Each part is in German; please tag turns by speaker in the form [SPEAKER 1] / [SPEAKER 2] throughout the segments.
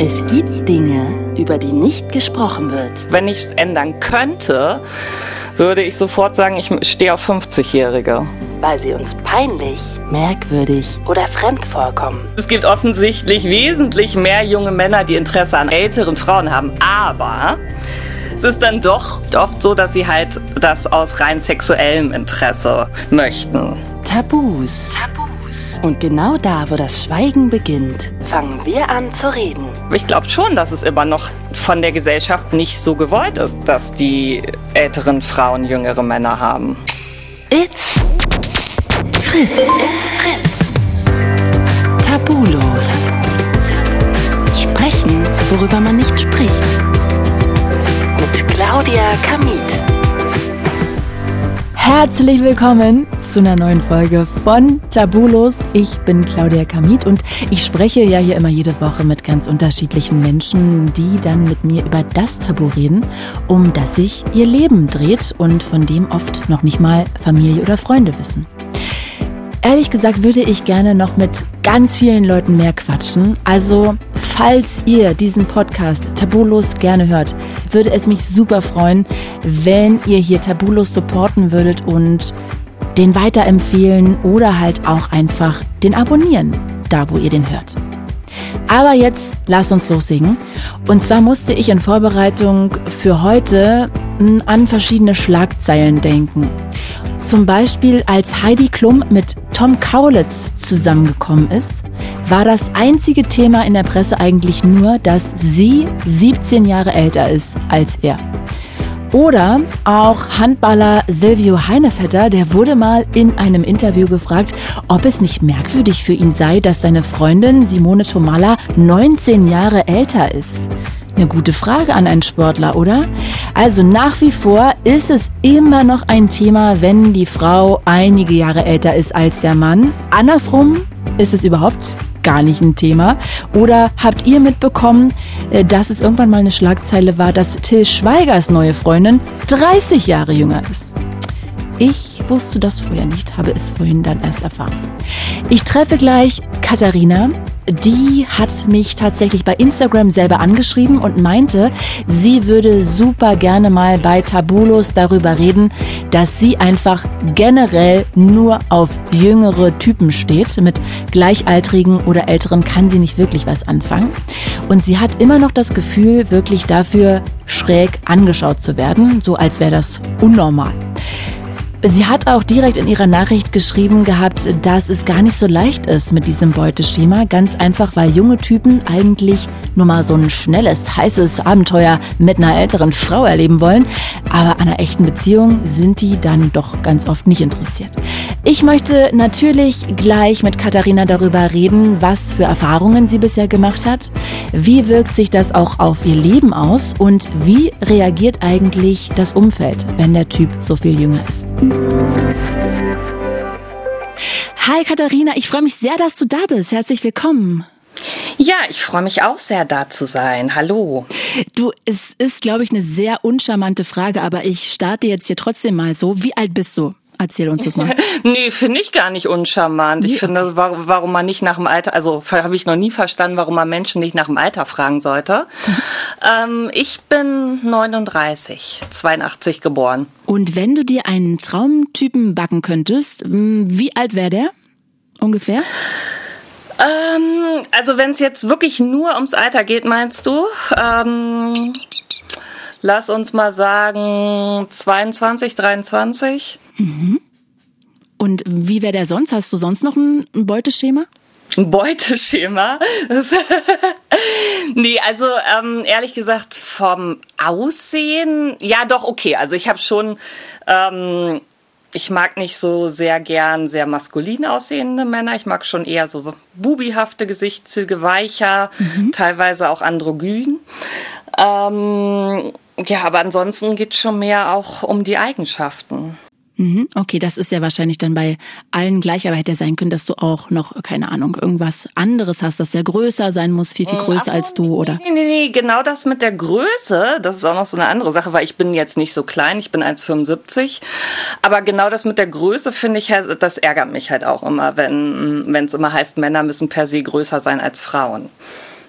[SPEAKER 1] Es gibt Dinge, über die nicht gesprochen wird.
[SPEAKER 2] Wenn ich es ändern könnte, würde ich sofort sagen, ich stehe auf 50-Jährige.
[SPEAKER 1] Weil sie uns peinlich, merkwürdig oder fremd vorkommen.
[SPEAKER 2] Es gibt offensichtlich wesentlich mehr junge Männer, die Interesse an älteren Frauen haben. Aber es ist dann doch oft so, dass sie halt das aus rein sexuellem Interesse möchten.
[SPEAKER 1] Tabus. Tabus. Und genau da, wo das Schweigen beginnt, fangen wir an zu reden.
[SPEAKER 2] Ich glaube schon, dass es immer noch von der Gesellschaft nicht so gewollt ist, dass die älteren Frauen jüngere Männer haben.
[SPEAKER 1] It's Fritz. It's Fritz. Tabulos. Sprechen, worüber man nicht spricht. Mit Claudia Kamit.
[SPEAKER 3] Herzlich willkommen zu einer neuen Folge von Tabulos. Ich bin Claudia Kamit und ich spreche ja hier immer jede Woche mit ganz unterschiedlichen Menschen, die dann mit mir über das Tabu reden, um das sich ihr Leben dreht und von dem oft noch nicht mal Familie oder Freunde wissen. Ehrlich gesagt würde ich gerne noch mit ganz vielen Leuten mehr quatschen. Also, falls ihr diesen Podcast Tabulos gerne hört, würde es mich super freuen, wenn ihr hier Tabulos supporten würdet und den weiterempfehlen oder halt auch einfach den abonnieren, da wo ihr den hört. Aber jetzt lasst uns loslegen. Und zwar musste ich in Vorbereitung für heute an verschiedene Schlagzeilen denken. Zum Beispiel, als Heidi Klum mit Tom Kaulitz zusammengekommen ist, war das einzige Thema in der Presse eigentlich nur, dass sie 17 Jahre älter ist als er. Oder auch Handballer Silvio Heinevetter, der wurde mal in einem Interview gefragt, ob es nicht merkwürdig für ihn sei, dass seine Freundin Simone Tomalla 19 Jahre älter ist. Eine gute Frage an einen Sportler, oder? Also nach wie vor ist es immer noch ein Thema, wenn die Frau einige Jahre älter ist als der Mann. Andersrum ist es überhaupt gar nicht ein Thema. Oder habt ihr mitbekommen, äh, dass es irgendwann mal eine Schlagzeile war, dass Till Schweigers neue Freundin 30 Jahre jünger ist? Ich wusste das vorher nicht, habe es vorhin dann erst erfahren. Ich treffe gleich Katharina die hat mich tatsächlich bei Instagram selber angeschrieben und meinte, sie würde super gerne mal bei Tabulos darüber reden, dass sie einfach generell nur auf jüngere Typen steht. Mit Gleichaltrigen oder Älteren kann sie nicht wirklich was anfangen. Und sie hat immer noch das Gefühl, wirklich dafür schräg angeschaut zu werden, so als wäre das unnormal. Sie hat auch direkt in ihrer Nachricht geschrieben gehabt, dass es gar nicht so leicht ist mit diesem Beuteschema. Ganz einfach, weil junge Typen eigentlich nur mal so ein schnelles, heißes Abenteuer mit einer älteren Frau erleben wollen. Aber an einer echten Beziehung sind die dann doch ganz oft nicht interessiert. Ich möchte natürlich gleich mit Katharina darüber reden, was für Erfahrungen sie bisher gemacht hat. Wie wirkt sich das auch auf ihr Leben aus und wie reagiert eigentlich das Umfeld, wenn der Typ so viel jünger ist? Hi Katharina, ich freue mich sehr, dass du da bist. Herzlich willkommen.
[SPEAKER 2] Ja, ich freue mich auch sehr, da zu sein. Hallo.
[SPEAKER 3] Du, es ist, glaube ich, eine sehr uncharmante Frage, aber ich starte jetzt hier trotzdem mal so. Wie alt bist du? Erzähl uns das mal.
[SPEAKER 2] nee, finde ich gar nicht uncharmant. Ich finde, warum, warum man nicht nach dem Alter, also habe ich noch nie verstanden, warum man Menschen nicht nach dem Alter fragen sollte. Ähm, ich bin 39, 82 geboren.
[SPEAKER 3] Und wenn du dir einen Traumtypen backen könntest, wie alt wäre der ungefähr?
[SPEAKER 2] Ähm, also wenn es jetzt wirklich nur ums Alter geht, meinst du? Ähm, lass uns mal sagen 22, 23.
[SPEAKER 3] Mhm. Und wie wäre der sonst? Hast du sonst noch ein Beuteschema?
[SPEAKER 2] Ein Beuteschema? nee, also ähm, ehrlich gesagt vom Aussehen, ja doch, okay. Also ich habe schon, ähm, ich mag nicht so sehr gern sehr maskulin aussehende Männer. Ich mag schon eher so bubihafte Gesichtszüge, weicher, mhm. teilweise auch androgyn. Ähm, ja, aber ansonsten geht es schon mehr auch um die Eigenschaften.
[SPEAKER 3] Mhm, okay, das ist ja wahrscheinlich dann bei allen gleich, aber hätte ja sein können, dass du auch noch, keine Ahnung, irgendwas anderes hast, das ja größer sein muss, viel, viel größer so, als du, oder?
[SPEAKER 2] Nee, nee, nee, genau das mit der Größe, das ist auch noch so eine andere Sache, weil ich bin jetzt nicht so klein, ich bin 1,75. Aber genau das mit der Größe finde ich, das ärgert mich halt auch immer, wenn es immer heißt, Männer müssen per se größer sein als Frauen.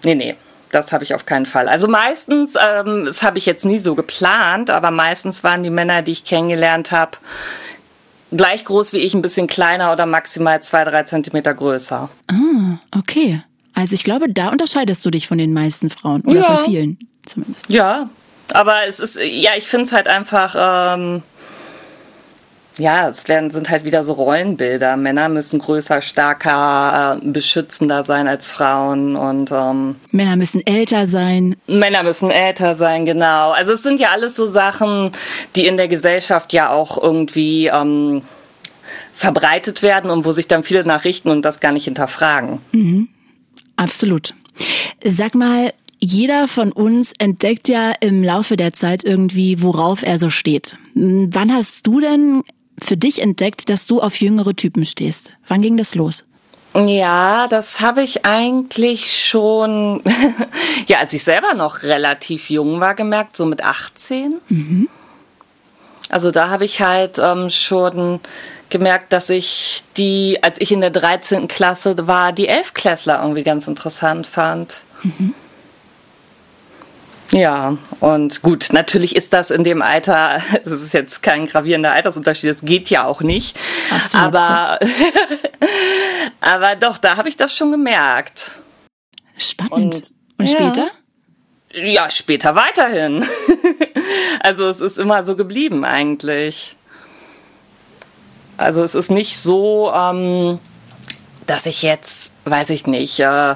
[SPEAKER 2] Nee, nee, das habe ich auf keinen Fall. Also meistens, ähm, das habe ich jetzt nie so geplant, aber meistens waren die Männer, die ich kennengelernt habe, gleich groß wie ich, ein bisschen kleiner oder maximal zwei, drei Zentimeter größer.
[SPEAKER 3] Ah, okay. Also ich glaube, da unterscheidest du dich von den meisten Frauen oder ja. von vielen zumindest.
[SPEAKER 2] Ja, aber es ist, ja, ich finde es halt einfach. Ähm, ja, es werden, sind halt wieder so Rollenbilder. Männer müssen größer, stärker, beschützender sein als Frauen und ähm,
[SPEAKER 3] Männer müssen älter sein.
[SPEAKER 2] Männer müssen älter sein, genau. Also es sind ja alles so Sachen, die in der Gesellschaft ja auch irgendwie ähm, verbreitet werden und wo sich dann viele nachrichten und das gar nicht hinterfragen.
[SPEAKER 3] Mhm. Absolut. Sag mal, jeder von uns entdeckt ja im Laufe der Zeit irgendwie, worauf er so steht. Wann hast du denn für dich entdeckt, dass du auf jüngere Typen stehst? Wann ging das los?
[SPEAKER 2] Ja, das habe ich eigentlich schon, ja, als ich selber noch relativ jung war, gemerkt, so mit 18. Mhm. Also da habe ich halt ähm, schon gemerkt, dass ich die, als ich in der 13. Klasse war, die Elfklässler irgendwie ganz interessant fand. Mhm. Ja, und gut, natürlich ist das in dem Alter, es ist jetzt kein gravierender Altersunterschied, das geht ja auch nicht. Absolut. Aber, aber doch, da habe ich das schon gemerkt.
[SPEAKER 3] Spannend. Und, und später?
[SPEAKER 2] Ja, ja, später weiterhin. also es ist immer so geblieben eigentlich. Also es ist nicht so, ähm, dass ich jetzt, weiß ich nicht, äh,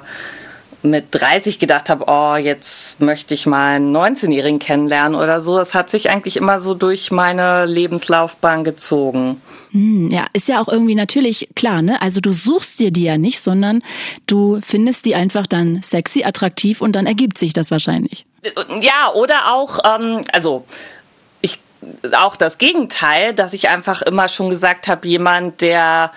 [SPEAKER 2] mit 30 gedacht habe, oh, jetzt möchte ich mal einen 19-Jährigen kennenlernen oder so. Das hat sich eigentlich immer so durch meine Lebenslaufbahn gezogen.
[SPEAKER 3] Hm, ja, ist ja auch irgendwie natürlich klar, ne? Also du suchst dir die ja nicht, sondern du findest die einfach dann sexy, attraktiv und dann ergibt sich das wahrscheinlich.
[SPEAKER 2] Ja, oder auch, ähm, also ich auch das Gegenteil, dass ich einfach immer schon gesagt habe, jemand, der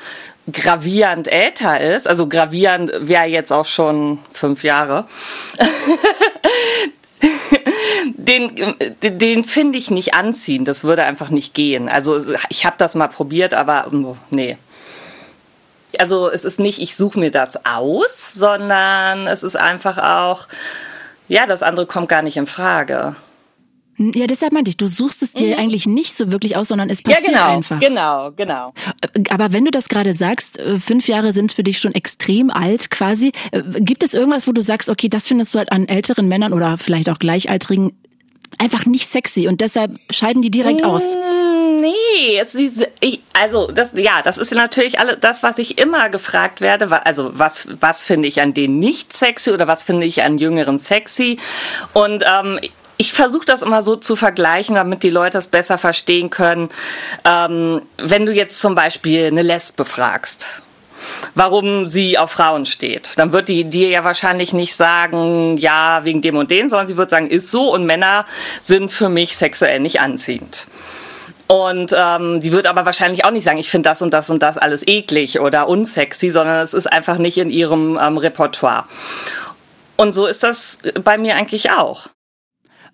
[SPEAKER 2] gravierend älter ist, also gravierend wäre jetzt auch schon fünf Jahre, den, den finde ich nicht anziehen. Das würde einfach nicht gehen. Also ich habe das mal probiert, aber oh, nee. Also es ist nicht, ich suche mir das aus, sondern es ist einfach auch, ja, das andere kommt gar nicht in Frage.
[SPEAKER 3] Ja, deshalb meinte ich, du suchst es dir mhm. eigentlich nicht so wirklich aus, sondern es passiert
[SPEAKER 2] ja, genau,
[SPEAKER 3] einfach.
[SPEAKER 2] Genau, genau.
[SPEAKER 3] Aber wenn du das gerade sagst, äh, fünf Jahre sind für dich schon extrem alt quasi. Äh, gibt es irgendwas, wo du sagst, okay, das findest du halt an älteren Männern oder vielleicht auch Gleichaltrigen einfach nicht sexy und deshalb scheiden die direkt aus?
[SPEAKER 2] Mm, nee, es ist, ich, also das, ja, das ist natürlich alles das, was ich immer gefragt werde. Also was, was finde ich an denen nicht sexy oder was finde ich an Jüngeren sexy? Und ähm, ich versuche das immer so zu vergleichen, damit die Leute es besser verstehen können. Ähm, wenn du jetzt zum Beispiel eine Lesbe fragst, warum sie auf Frauen steht, dann wird die dir ja wahrscheinlich nicht sagen, ja, wegen dem und dem, sondern sie wird sagen, ist so und Männer sind für mich sexuell nicht anziehend. Und ähm, die wird aber wahrscheinlich auch nicht sagen, ich finde das und das und das alles eklig oder unsexy, sondern es ist einfach nicht in ihrem ähm, Repertoire. Und so ist das bei mir eigentlich auch.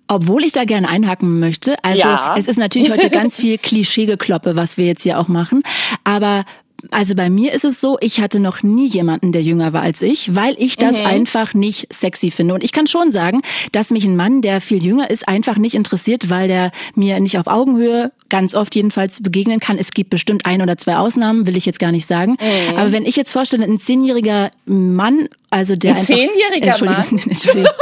[SPEAKER 3] Obwohl ich da gerne einhaken möchte. Also ja. es ist natürlich heute ganz viel Klischeegekloppe, was wir jetzt hier auch machen. Aber also bei mir ist es so, ich hatte noch nie jemanden, der jünger war als ich, weil ich das mhm. einfach nicht sexy finde. Und ich kann schon sagen, dass mich ein Mann, der viel jünger ist, einfach nicht interessiert, weil der mir nicht auf Augenhöhe ganz oft jedenfalls begegnen kann. Es gibt bestimmt ein oder zwei Ausnahmen, will ich jetzt gar nicht sagen. Mhm. Aber wenn ich jetzt vorstelle, ein zehnjähriger Mann, also der
[SPEAKER 2] ein zehnjähriger Mann? Entschuldigung.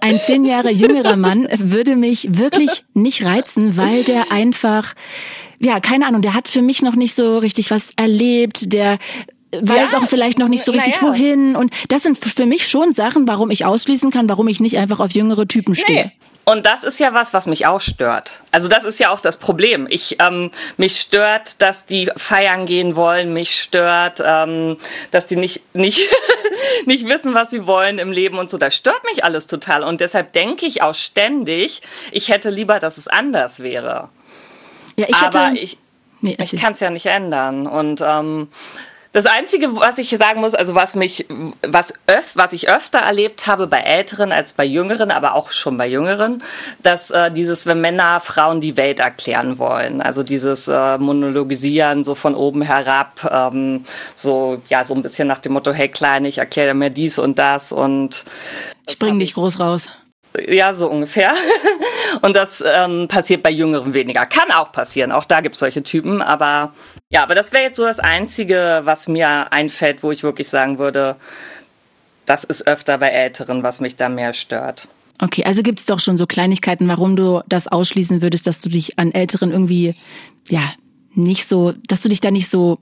[SPEAKER 3] Ein zehn Jahre jüngerer Mann würde mich wirklich nicht reizen, weil der einfach ja, keine Ahnung, der hat für mich noch nicht so richtig was erlebt, der weiß ja, auch vielleicht noch nicht so richtig ja. wohin. Und das sind für mich schon Sachen, warum ich ausschließen kann, warum ich nicht einfach auf jüngere Typen stehe. Nee.
[SPEAKER 2] Und das ist ja was, was mich auch stört. Also das ist ja auch das Problem. Ich ähm, mich stört, dass die feiern gehen wollen. Mich stört, ähm, dass die nicht nicht nicht wissen, was sie wollen im Leben und so. Das stört mich alles total. Und deshalb denke ich auch ständig, ich hätte lieber, dass es anders wäre. Ja, ich Aber hatte, ich, nee, ich kann es ja nicht ändern. Und ähm, das Einzige, was ich sagen muss, also was mich, was, öf, was ich öfter erlebt habe bei Älteren als bei Jüngeren, aber auch schon bei Jüngeren, dass äh, dieses, wenn Männer Frauen die Welt erklären wollen, also dieses äh, Monologisieren so von oben herab, ähm, so ja so ein bisschen nach dem Motto, hey Kleine, ich erkläre mir dies und das und
[SPEAKER 3] Ich bring dich groß raus.
[SPEAKER 2] Ja, so ungefähr. Und das ähm, passiert bei Jüngeren weniger. Kann auch passieren. Auch da gibt es solche Typen. Aber ja, aber das wäre jetzt so das Einzige, was mir einfällt, wo ich wirklich sagen würde, das ist öfter bei Älteren, was mich da mehr stört.
[SPEAKER 3] Okay, also gibt es doch schon so Kleinigkeiten, warum du das ausschließen würdest, dass du dich an Älteren irgendwie, ja, nicht so, dass du dich da nicht so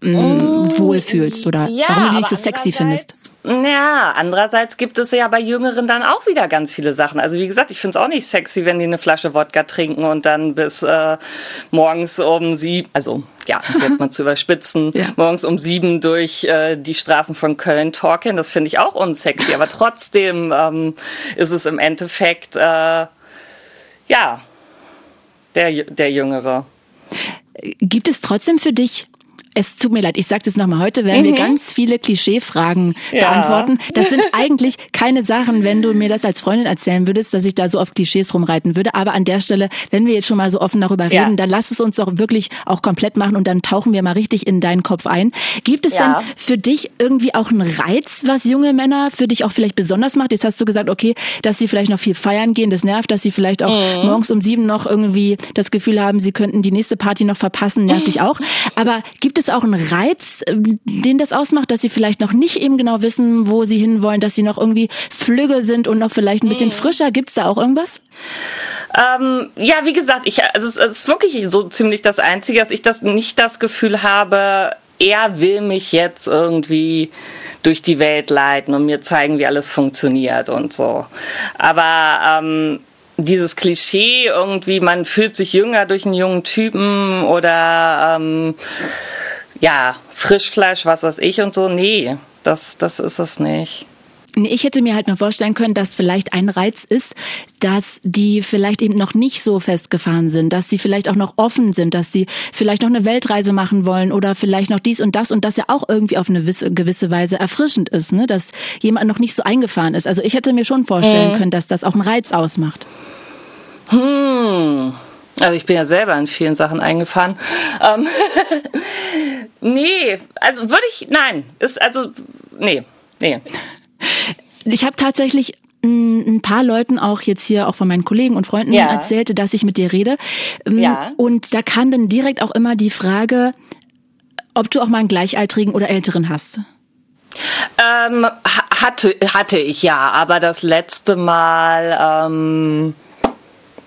[SPEAKER 3] mm, wohlfühlst oder
[SPEAKER 2] ja,
[SPEAKER 3] warum du dich so sexy findest.
[SPEAKER 2] Ja, andererseits gibt es ja bei Jüngeren dann auch wieder ganz viele Sachen. Also wie gesagt, ich finde es auch nicht sexy, wenn die eine Flasche Wodka trinken und dann bis äh, morgens um sieben, also ja, um jetzt mal zu überspitzen, ja. morgens um sieben durch äh, die Straßen von Köln talken. Das finde ich auch unsexy, aber trotzdem ähm, ist es im Endeffekt, äh, ja, der, der Jüngere.
[SPEAKER 3] Gibt es trotzdem für dich es tut mir leid, ich sage das nochmal. Heute werden mhm. wir ganz viele Klischeefragen ja. beantworten. Das sind eigentlich keine Sachen, wenn du mir das als Freundin erzählen würdest, dass ich da so auf Klischees rumreiten würde. Aber an der Stelle, wenn wir jetzt schon mal so offen darüber reden, ja. dann lass es uns doch wirklich auch komplett machen und dann tauchen wir mal richtig in deinen Kopf ein. Gibt es ja. denn für dich irgendwie auch einen Reiz, was junge Männer für dich auch vielleicht besonders macht? Jetzt hast du gesagt, okay, dass sie vielleicht noch viel feiern gehen, das nervt, dass sie vielleicht auch mhm. morgens um sieben noch irgendwie das Gefühl haben, sie könnten die nächste Party noch verpassen, nervt dich auch. Aber gibt es es auch einen Reiz, ähm, den das ausmacht, dass sie vielleicht noch nicht eben genau wissen, wo sie hinwollen, dass sie noch irgendwie flügge sind und noch vielleicht ein bisschen mhm. frischer? Gibt es da auch irgendwas?
[SPEAKER 2] Ähm, ja, wie gesagt, ich, also es ist wirklich so ziemlich das Einzige, dass ich das nicht das Gefühl habe, er will mich jetzt irgendwie durch die Welt leiten und mir zeigen, wie alles funktioniert und so. Aber ähm, dieses Klischee irgendwie, man fühlt sich jünger durch einen jungen Typen oder ähm, ja, Frischfleisch, was weiß ich und so. Nee, das, das ist es nicht.
[SPEAKER 3] Ich hätte mir halt noch vorstellen können, dass vielleicht ein Reiz ist, dass die vielleicht eben noch nicht so festgefahren sind, dass sie vielleicht auch noch offen sind, dass sie vielleicht noch eine Weltreise machen wollen oder vielleicht noch dies und das und das ja auch irgendwie auf eine gewisse Weise erfrischend ist, ne? dass jemand noch nicht so eingefahren ist. Also ich hätte mir schon vorstellen mhm. können, dass das auch einen Reiz ausmacht.
[SPEAKER 2] Hm. Also ich bin ja selber in vielen Sachen eingefahren. Ähm nee, also würde ich, nein, ist also, nee, nee.
[SPEAKER 3] Ich habe tatsächlich ein paar Leuten auch jetzt hier auch von meinen Kollegen und Freunden ja. erzählte, dass ich mit dir rede. Ähm, ja. Und da kam dann direkt auch immer die Frage, ob du auch mal einen Gleichaltrigen oder Älteren hast.
[SPEAKER 2] Ähm, hatte, hatte ich ja, aber das letzte Mal, ähm,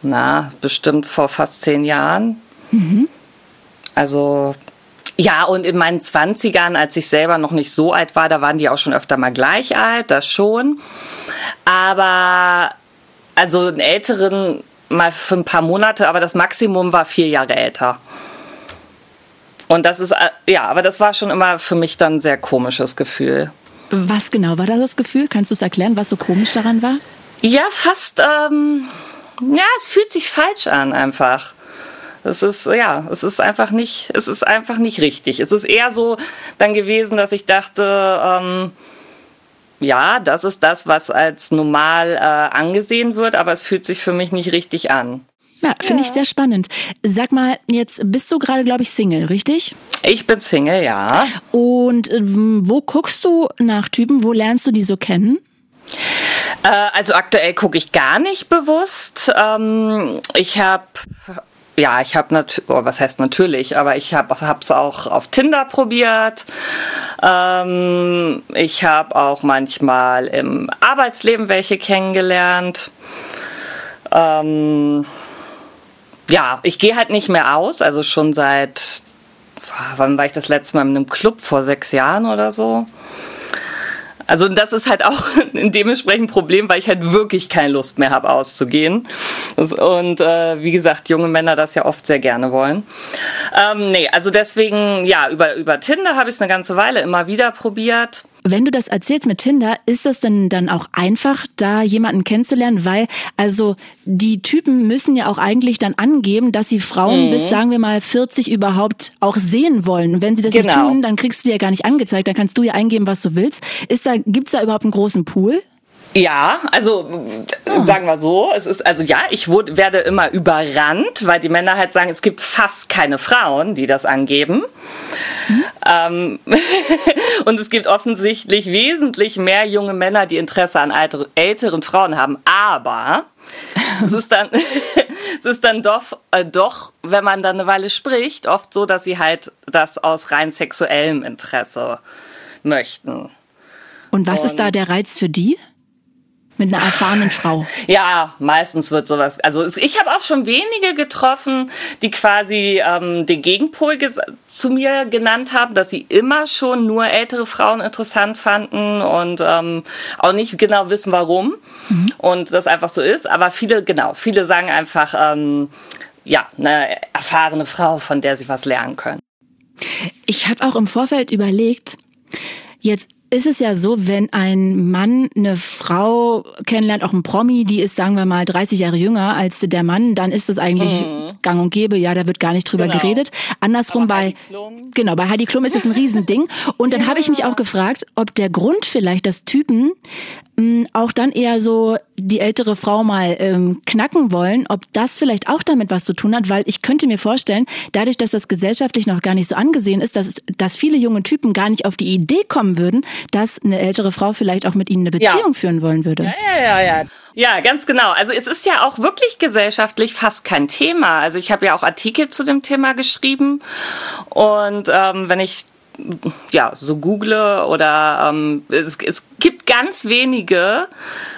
[SPEAKER 2] na, bestimmt vor fast zehn Jahren. Mhm. Also ja, und in meinen Zwanzigern, als ich selber noch nicht so alt war, da waren die auch schon öfter mal gleich alt, das schon. Aber also einen älteren mal für ein paar Monate, aber das Maximum war vier Jahre älter. Und das ist, äh, ja, aber das war schon immer für mich dann ein sehr komisches Gefühl.
[SPEAKER 3] Was genau war da das Gefühl? Kannst du es erklären, was so komisch daran war?
[SPEAKER 2] Ja, fast, ähm, ja, es fühlt sich falsch an einfach. Es ist, ja, es ist einfach nicht, es ist einfach nicht richtig. Es ist eher so dann gewesen, dass ich dachte, ähm, ja, das ist das, was als normal äh, angesehen wird, aber es fühlt sich für mich nicht richtig an.
[SPEAKER 3] Ja, finde ja. ich sehr spannend. Sag mal, jetzt bist du gerade, glaube ich, Single, richtig?
[SPEAKER 2] Ich bin Single, ja.
[SPEAKER 3] Und ähm, wo guckst du nach Typen? Wo lernst du die so kennen?
[SPEAKER 2] Äh, also aktuell gucke ich gar nicht bewusst. Ähm, ich habe ja, ich habe natürlich, oh, was heißt natürlich, aber ich habe es auch auf Tinder probiert. Ähm, ich habe auch manchmal im Arbeitsleben welche kennengelernt. Ähm, ja, ich gehe halt nicht mehr aus, also schon seit, wann war ich das letzte Mal in einem Club? Vor sechs Jahren oder so. Also das ist halt auch ein dementsprechend Problem, weil ich halt wirklich keine Lust mehr habe auszugehen. Und äh, wie gesagt, junge Männer das ja oft sehr gerne wollen. Ähm, nee, also deswegen, ja, über, über Tinder habe ich es eine ganze Weile immer wieder probiert.
[SPEAKER 3] Wenn du das erzählst mit Tinder, ist das denn dann auch einfach, da jemanden kennenzulernen? Weil, also, die Typen müssen ja auch eigentlich dann angeben, dass sie Frauen mhm. bis, sagen wir mal, 40 überhaupt auch sehen wollen. Und wenn sie das genau. nicht tun, dann kriegst du die ja gar nicht angezeigt. Dann kannst du ja eingeben, was du willst. Ist da, gibt's da überhaupt einen großen Pool?
[SPEAKER 2] Ja, also oh. sagen wir so, es ist also ja, ich wurde, werde immer überrannt, weil die Männer halt sagen, es gibt fast keine Frauen, die das angeben. Mhm. Ähm, und es gibt offensichtlich wesentlich mehr junge Männer, die Interesse an älteren Frauen haben. Aber es ist dann, es ist dann doch, äh, doch, wenn man dann eine Weile spricht, oft so, dass sie halt das aus rein sexuellem Interesse möchten.
[SPEAKER 3] Und was und ist da der Reiz für die? Mit einer erfahrenen Frau.
[SPEAKER 2] Ja, meistens wird sowas. Also ich habe auch schon wenige getroffen, die quasi ähm, den Gegenpol zu mir genannt haben, dass sie immer schon nur ältere Frauen interessant fanden und ähm, auch nicht genau wissen, warum. Mhm. Und das einfach so ist. Aber viele, genau, viele sagen einfach, ähm, ja, eine erfahrene Frau, von der sie was lernen können.
[SPEAKER 3] Ich habe auch im Vorfeld überlegt, jetzt ist es ja so, wenn ein Mann eine Frau kennenlernt, auch ein Promi, die ist, sagen wir mal, 30 Jahre jünger als der Mann, dann ist das eigentlich mhm. gang und gäbe, ja, da wird gar nicht drüber genau. geredet. Andersrum bei, genau, bei Heidi Klum ist es ein Riesending. Und dann ja. habe ich mich auch gefragt, ob der Grund vielleicht, dass Typen mh, auch dann eher so die ältere Frau mal ähm, knacken wollen, ob das vielleicht auch damit was zu tun hat, weil ich könnte mir vorstellen, dadurch, dass das gesellschaftlich noch gar nicht so angesehen ist, dass, dass viele junge Typen gar nicht auf die Idee kommen würden, dass eine ältere Frau vielleicht auch mit ihnen eine Beziehung ja. führen wollen würde.
[SPEAKER 2] Ja, ja, ja, ja. Ja, ganz genau. Also es ist ja auch wirklich gesellschaftlich fast kein Thema. Also ich habe ja auch Artikel zu dem Thema geschrieben und ähm, wenn ich ja, so google oder ähm, es, es gibt ganz wenige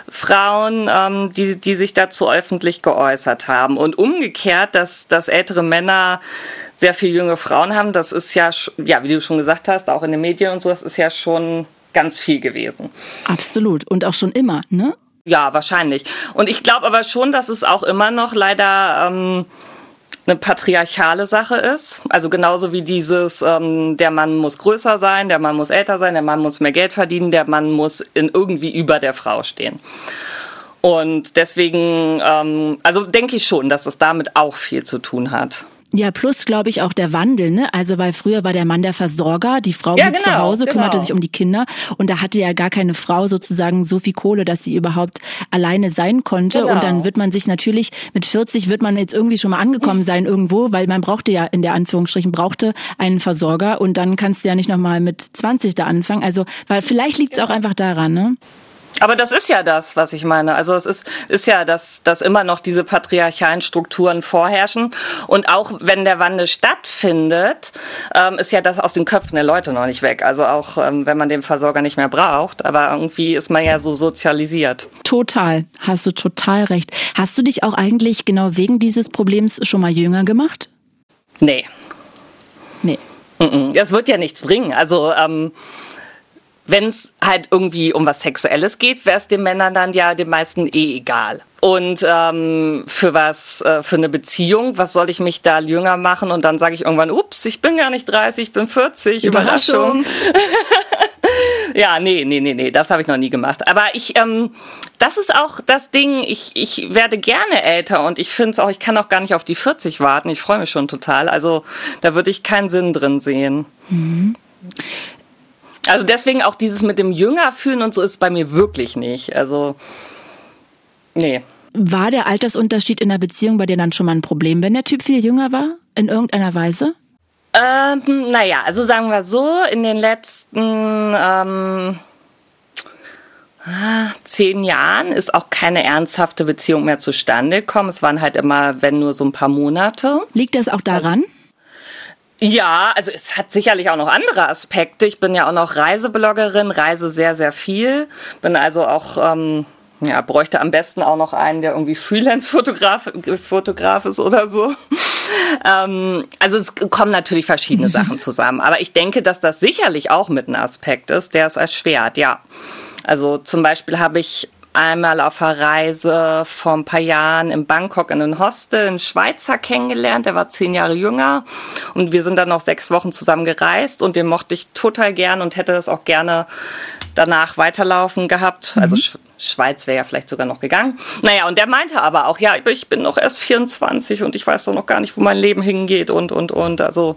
[SPEAKER 2] Frauen, ähm, die, die sich dazu öffentlich geäußert haben. Und umgekehrt, dass, dass ältere Männer sehr viel junge Frauen haben, das ist ja, ja, wie du schon gesagt hast, auch in den Medien und so, das ist ja schon ganz viel gewesen.
[SPEAKER 3] Absolut. Und auch schon immer, ne?
[SPEAKER 2] Ja, wahrscheinlich. Und ich glaube aber schon, dass es auch immer noch leider ähm, eine patriarchale Sache ist. Also genauso wie dieses, ähm, der Mann muss größer sein, der Mann muss älter sein, der Mann muss mehr Geld verdienen, der Mann muss in irgendwie über der Frau stehen. Und deswegen, ähm, also denke ich schon, dass es damit auch viel zu tun hat.
[SPEAKER 3] Ja, plus glaube ich auch der Wandel, ne? Also weil früher war der Mann der Versorger, die Frau
[SPEAKER 2] ja,
[SPEAKER 3] blieb
[SPEAKER 2] genau,
[SPEAKER 3] zu Hause,
[SPEAKER 2] genau.
[SPEAKER 3] kümmerte sich um die Kinder und da hatte ja gar keine Frau sozusagen so viel Kohle, dass sie überhaupt alleine sein konnte genau. und dann wird man sich natürlich mit 40 wird man jetzt irgendwie schon mal angekommen sein irgendwo, weil man brauchte ja in der Anführungsstrichen brauchte einen Versorger und dann kannst du ja nicht noch mal mit 20 da anfangen. Also, weil vielleicht liegt es genau. auch einfach daran, ne?
[SPEAKER 2] Aber das ist ja das, was ich meine. Also es ist, ist ja, dass, dass immer noch diese patriarchalen Strukturen vorherrschen. Und auch wenn der Wandel stattfindet, ähm, ist ja das aus den Köpfen der Leute noch nicht weg. Also auch ähm, wenn man den Versorger nicht mehr braucht. Aber irgendwie ist man ja so sozialisiert.
[SPEAKER 3] Total. Hast du total recht. Hast du dich auch eigentlich genau wegen dieses Problems schon mal jünger gemacht?
[SPEAKER 2] Nee. Nee. Das wird ja nichts bringen. Also ähm, wenn es halt irgendwie um was Sexuelles geht, wäre es den Männern dann ja den meisten eh egal. Und ähm, für was, äh, für eine Beziehung, was soll ich mich da jünger machen? Und dann sage ich irgendwann, ups, ich bin gar nicht 30, ich bin 40, Überraschung. Überraschung. ja, nee, nee, nee, nee, das habe ich noch nie gemacht. Aber ich, ähm, das ist auch das Ding, ich, ich werde gerne älter und ich finde es auch, ich kann auch gar nicht auf die 40 warten. Ich freue mich schon total. Also da würde ich keinen Sinn drin sehen. Mhm. Also deswegen auch dieses mit dem Jünger fühlen und so ist bei mir wirklich nicht. Also, nee.
[SPEAKER 3] War der Altersunterschied in der Beziehung bei dir dann schon mal ein Problem, wenn der Typ viel jünger war? In irgendeiner Weise?
[SPEAKER 2] Ähm, naja, also sagen wir so, in den letzten ähm, zehn Jahren ist auch keine ernsthafte Beziehung mehr zustande gekommen. Es waren halt immer, wenn nur so ein paar Monate.
[SPEAKER 3] Liegt das auch daran?
[SPEAKER 2] Ja, also es hat sicherlich auch noch andere Aspekte. Ich bin ja auch noch Reisebloggerin, reise sehr, sehr viel. Bin also auch, ähm, ja, bräuchte am besten auch noch einen, der irgendwie Freelance-Fotograf Fotograf ist oder so. ähm, also es kommen natürlich verschiedene Sachen zusammen. Aber ich denke, dass das sicherlich auch mit ein Aspekt ist, der es erschwert, ja. Also zum Beispiel habe ich einmal auf einer Reise vor ein paar Jahren in Bangkok in einem Hostel einen Schweizer kennengelernt, der war zehn Jahre jünger und wir sind dann noch sechs Wochen zusammen gereist und den mochte ich total gern und hätte das auch gerne danach weiterlaufen gehabt. Mhm. Also Sch Schweiz wäre ja vielleicht sogar noch gegangen. Naja, und der meinte aber auch, ja, ich bin noch erst 24 und ich weiß doch noch gar nicht, wo mein Leben hingeht und, und, und. Also,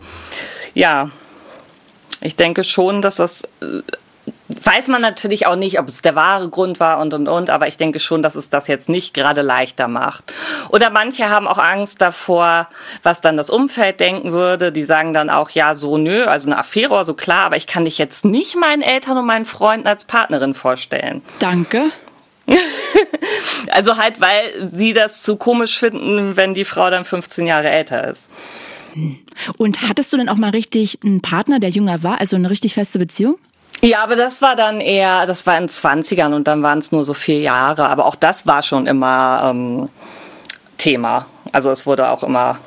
[SPEAKER 2] ja, ich denke schon, dass das äh, weiß man natürlich auch nicht, ob es der wahre Grund war und und und, aber ich denke schon, dass es das jetzt nicht gerade leichter macht. Oder manche haben auch Angst davor, was dann das Umfeld denken würde. Die sagen dann auch, ja, so nö, also eine Affäre so klar, aber ich kann dich jetzt nicht meinen Eltern und meinen Freunden als Partnerin vorstellen.
[SPEAKER 3] Danke.
[SPEAKER 2] also halt, weil sie das zu komisch finden, wenn die Frau dann 15 Jahre älter ist.
[SPEAKER 3] Und hattest du denn auch mal richtig einen Partner, der jünger war, also eine richtig feste Beziehung?
[SPEAKER 2] Ja, aber das war dann eher, das war in 20ern und dann waren es nur so vier Jahre. Aber auch das war schon immer ähm, Thema. Also es wurde auch immer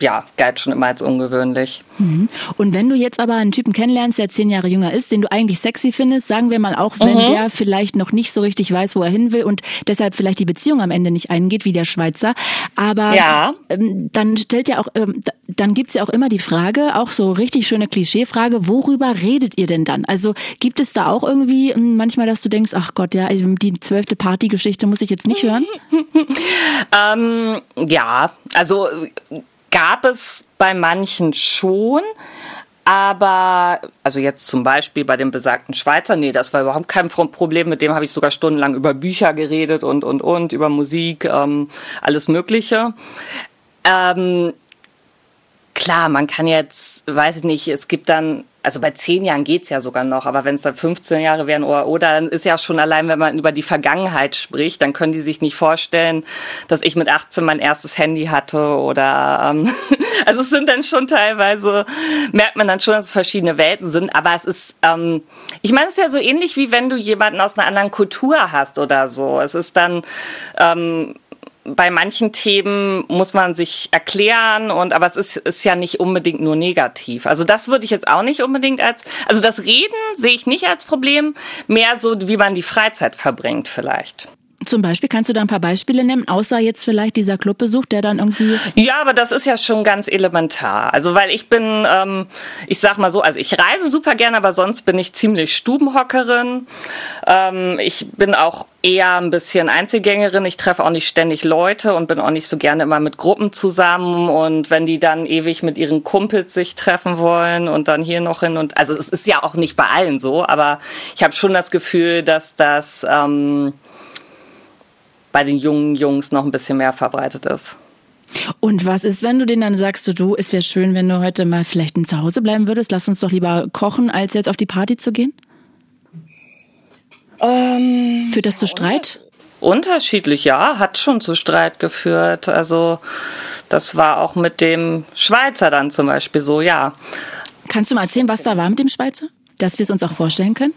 [SPEAKER 2] ja, galt schon immer als ungewöhnlich.
[SPEAKER 3] Mhm. Und wenn du jetzt aber einen Typen kennenlernst, der zehn Jahre jünger ist, den du eigentlich sexy findest, sagen wir mal auch, wenn mhm. der vielleicht noch nicht so richtig weiß, wo er hin will und deshalb vielleicht die Beziehung am Ende nicht eingeht, wie der Schweizer. Aber ja. ähm, dann stellt ja auch, ähm, dann gibt's ja auch immer die Frage, auch so richtig schöne Klischeefrage, worüber redet ihr denn dann? Also gibt es da auch irgendwie ähm, manchmal, dass du denkst, ach Gott, ja, also die zwölfte Partygeschichte muss ich jetzt nicht hören?
[SPEAKER 2] ähm, ja, also gab es bei manchen schon. Aber, also jetzt zum Beispiel bei dem besagten Schweizer, nee, das war überhaupt kein Problem. Mit dem habe ich sogar stundenlang über Bücher geredet und, und, und, über Musik, ähm, alles Mögliche. Ähm, klar, man kann jetzt, weiß ich nicht, es gibt dann also bei zehn Jahren geht's ja sogar noch, aber wenn es dann 15 Jahre wären oder, oder, dann ist ja schon allein, wenn man über die Vergangenheit spricht, dann können die sich nicht vorstellen, dass ich mit 18 mein erstes Handy hatte oder ähm, also es sind dann schon teilweise, merkt man dann schon, dass es verschiedene Welten sind, aber es ist, ähm, ich meine, es ist ja so ähnlich wie wenn du jemanden aus einer anderen Kultur hast oder so. Es ist dann ähm, bei manchen Themen muss man sich erklären und aber es ist, ist ja nicht unbedingt nur negativ. Also das würde ich jetzt auch nicht unbedingt als, also das Reden sehe ich nicht als Problem, mehr so, wie man die Freizeit verbringt vielleicht.
[SPEAKER 3] Zum Beispiel, kannst du da ein paar Beispiele nennen, außer jetzt vielleicht dieser Clubbesuch, der dann irgendwie.
[SPEAKER 2] Ja, aber das ist ja schon ganz elementar. Also, weil ich bin, ähm, ich sag mal so, also ich reise super gerne, aber sonst bin ich ziemlich Stubenhockerin. Ähm, ich bin auch eher ein bisschen Einzelgängerin. Ich treffe auch nicht ständig Leute und bin auch nicht so gerne immer mit Gruppen zusammen. Und wenn die dann ewig mit ihren Kumpels sich treffen wollen und dann hier noch hin und also es ist ja auch nicht bei allen so, aber ich habe schon das Gefühl, dass das ähm, bei den jungen Jungs noch ein bisschen mehr verbreitet ist.
[SPEAKER 3] Und was ist, wenn du denen dann sagst, du, du es wäre schön, wenn du heute mal vielleicht zu Hause bleiben würdest? Lass uns doch lieber kochen, als jetzt auf die Party zu gehen? Ähm, Führt das zu Streit?
[SPEAKER 2] Unterschiedlich, ja, hat schon zu Streit geführt. Also das war auch mit dem Schweizer dann zum Beispiel so, ja.
[SPEAKER 3] Kannst du mal erzählen, was da war mit dem Schweizer? Dass wir es uns auch vorstellen können?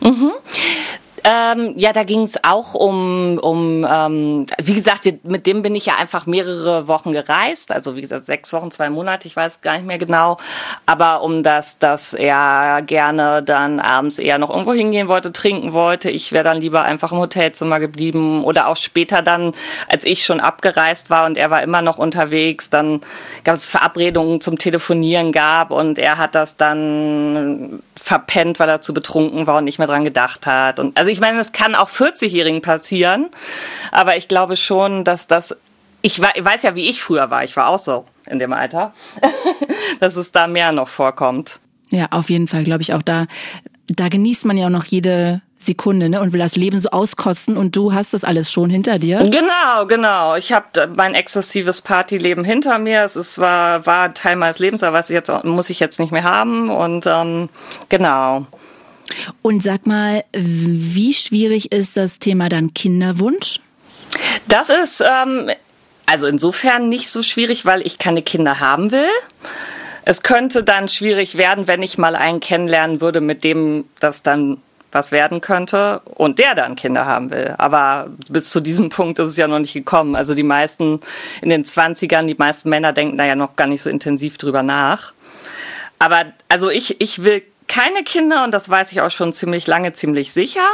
[SPEAKER 2] Mhm. Ähm, ja, da ging es auch um, um ähm, wie gesagt, wir, mit dem bin ich ja einfach mehrere Wochen gereist. Also wie gesagt, sechs Wochen, zwei Monate, ich weiß gar nicht mehr genau. Aber um das, dass er gerne dann abends eher noch irgendwo hingehen wollte, trinken wollte. Ich wäre dann lieber einfach im Hotelzimmer geblieben. Oder auch später dann, als ich schon abgereist war und er war immer noch unterwegs, dann gab es Verabredungen zum Telefonieren gab und er hat das dann verpennt, weil er zu betrunken war und nicht mehr dran gedacht hat. Und also meine, es kann auch 40-Jährigen passieren, aber ich glaube schon, dass das, ich weiß ja, wie ich früher war, ich war auch so in dem Alter, dass es da mehr noch vorkommt.
[SPEAKER 3] Ja, auf jeden Fall, glaube ich auch da, da genießt man ja auch noch jede Sekunde ne, und will das Leben so auskosten und du hast das alles schon hinter dir.
[SPEAKER 2] Genau, genau. Ich habe mein exzessives Partyleben hinter mir. Es ist, war, war Teil meines Lebens, aber was ich jetzt muss ich jetzt nicht mehr haben und ähm, genau.
[SPEAKER 3] Und sag mal, wie schwierig ist das Thema dann Kinderwunsch?
[SPEAKER 2] Das ist ähm, also insofern nicht so schwierig, weil ich keine Kinder haben will. Es könnte dann schwierig werden, wenn ich mal einen kennenlernen würde, mit dem das dann was werden könnte und der dann Kinder haben will. Aber bis zu diesem Punkt ist es ja noch nicht gekommen. Also die meisten in den 20ern, die meisten Männer denken da ja noch gar nicht so intensiv drüber nach. Aber also ich, ich will keine Kinder und das weiß ich auch schon ziemlich lange, ziemlich sicher.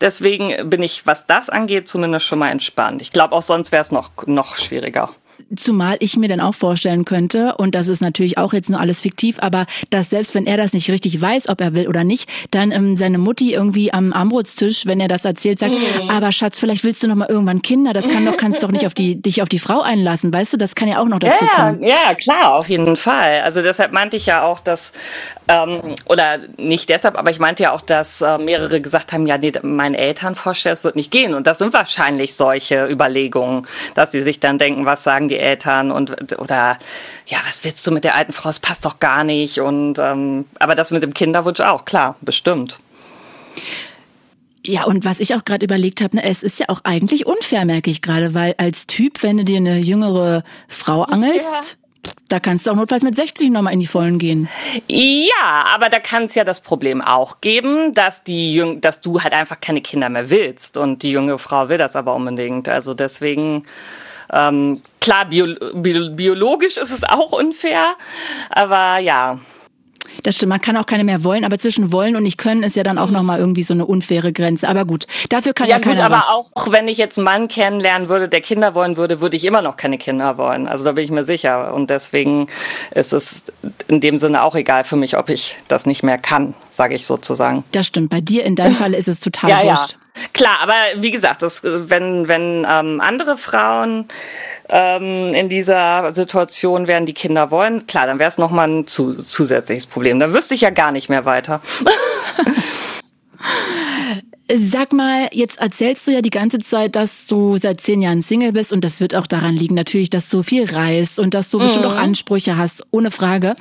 [SPEAKER 2] Deswegen bin ich, was das angeht, zumindest schon mal entspannt. Ich glaube, auch sonst wäre es noch, noch schwieriger.
[SPEAKER 3] Zumal ich mir dann auch vorstellen könnte, und das ist natürlich auch jetzt nur alles fiktiv, aber dass selbst wenn er das nicht richtig weiß, ob er will oder nicht, dann ähm, seine Mutti irgendwie am Armutstisch, wenn er das erzählt, sagt, mhm. aber Schatz, vielleicht willst du noch mal irgendwann Kinder, das kann doch, kannst doch nicht auf die, dich auf die Frau einlassen, weißt du, das kann ja auch noch dazu
[SPEAKER 2] ja,
[SPEAKER 3] kommen.
[SPEAKER 2] Ja, klar, auf jeden Fall. Also deshalb meinte ich ja auch, dass, ähm, oder nicht deshalb, aber ich meinte ja auch, dass äh, mehrere gesagt haben, ja, nee, meinen Eltern vorstellen, es wird nicht gehen. Und das sind wahrscheinlich solche Überlegungen, dass sie sich dann denken, was sagen die Eltern und oder ja, was willst du mit der alten Frau? Es passt doch gar nicht. Und ähm, aber das mit dem Kinderwunsch auch, klar, bestimmt.
[SPEAKER 3] Ja, und was ich auch gerade überlegt habe, ne, es ist ja auch eigentlich unfair, merke ich gerade, weil als Typ, wenn du dir eine jüngere Frau angelst, ja. da kannst du auch notfalls mit 60 nochmal in die Vollen gehen.
[SPEAKER 2] Ja, aber da kann es ja das Problem auch geben, dass die Jüng dass du halt einfach keine Kinder mehr willst und die junge Frau will das aber unbedingt. Also deswegen ähm, klar, bio, bio, biologisch ist es auch unfair, aber ja.
[SPEAKER 3] Das stimmt, man kann auch keine mehr wollen, aber zwischen wollen und nicht können ist ja dann auch nochmal irgendwie so eine unfaire Grenze. Aber gut, dafür kann ja, ja keiner
[SPEAKER 2] gut, aber
[SPEAKER 3] was.
[SPEAKER 2] auch wenn ich jetzt einen Mann kennenlernen würde, der Kinder wollen würde, würde ich immer noch keine Kinder wollen. Also da bin ich mir sicher. Und deswegen ist es in dem Sinne auch egal für mich, ob ich das nicht mehr kann, sage ich sozusagen.
[SPEAKER 3] Das stimmt. Bei dir in deinem Fall ist es total
[SPEAKER 2] ja,
[SPEAKER 3] wurscht.
[SPEAKER 2] Ja. Klar, aber wie gesagt, das, wenn, wenn ähm, andere Frauen ähm, in dieser Situation wären, die Kinder wollen, klar, dann wäre es nochmal ein zu, zusätzliches Problem. Dann wüsste ich ja gar nicht mehr weiter.
[SPEAKER 3] Sag mal, jetzt erzählst du ja die ganze Zeit, dass du seit zehn Jahren Single bist und das wird auch daran liegen, natürlich, dass du viel reist und dass du mhm. bestimmt auch Ansprüche hast, ohne Frage.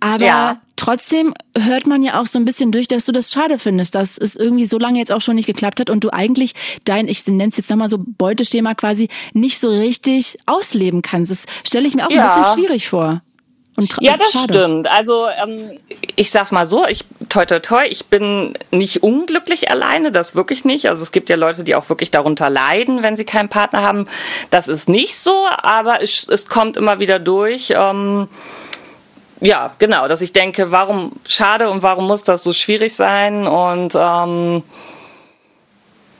[SPEAKER 3] Aber ja. Trotzdem hört man ja auch so ein bisschen durch, dass du das schade findest, dass es irgendwie so lange jetzt auch schon nicht geklappt hat und du eigentlich dein, ich nenne es jetzt nochmal so Beuteschema quasi, nicht so richtig ausleben kannst. Das stelle ich mir auch ja. ein bisschen schwierig vor.
[SPEAKER 2] Ja, das schade. stimmt. Also ähm, ich sag's mal so, ich toi toi toi, ich bin nicht unglücklich alleine, das wirklich nicht. Also es gibt ja Leute, die auch wirklich darunter leiden, wenn sie keinen Partner haben. Das ist nicht so, aber es, es kommt immer wieder durch. Ähm, ja, genau, dass ich denke, warum schade und warum muss das so schwierig sein und ähm,